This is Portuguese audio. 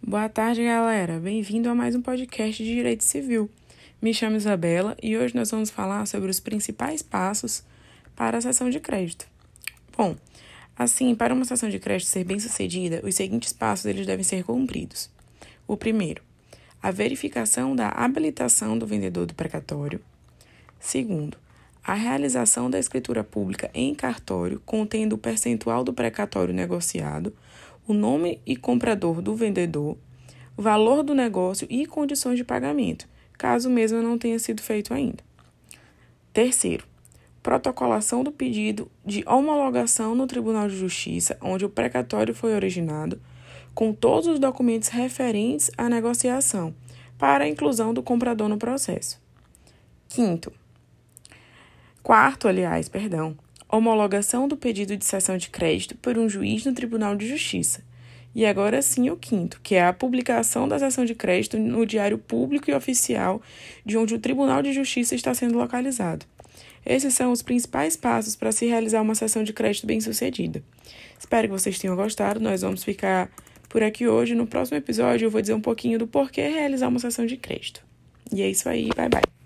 Boa tarde, galera. Bem-vindo a mais um podcast de Direito Civil. Me chamo Isabela e hoje nós vamos falar sobre os principais passos para a sessão de crédito. Bom, assim, para uma sessão de crédito ser bem-sucedida, os seguintes passos eles devem ser cumpridos. O primeiro, a verificação da habilitação do vendedor do precatório. Segundo, a realização da escritura pública em cartório contendo o percentual do precatório negociado, o nome e comprador do vendedor, valor do negócio e condições de pagamento, caso mesmo não tenha sido feito ainda. Terceiro, protocolação do pedido de homologação no Tribunal de Justiça, onde o precatório foi originado, com todos os documentos referentes à negociação, para a inclusão do comprador no processo. Quinto, Quarto, aliás, perdão, homologação do pedido de cessão de crédito por um juiz no Tribunal de Justiça. E agora sim o quinto, que é a publicação da cessão de crédito no Diário Público e Oficial de onde o Tribunal de Justiça está sendo localizado. Esses são os principais passos para se realizar uma sessão de crédito bem-sucedida. Espero que vocês tenham gostado. Nós vamos ficar por aqui hoje. No próximo episódio eu vou dizer um pouquinho do porquê realizar uma sessão de crédito. E é isso aí, bye bye.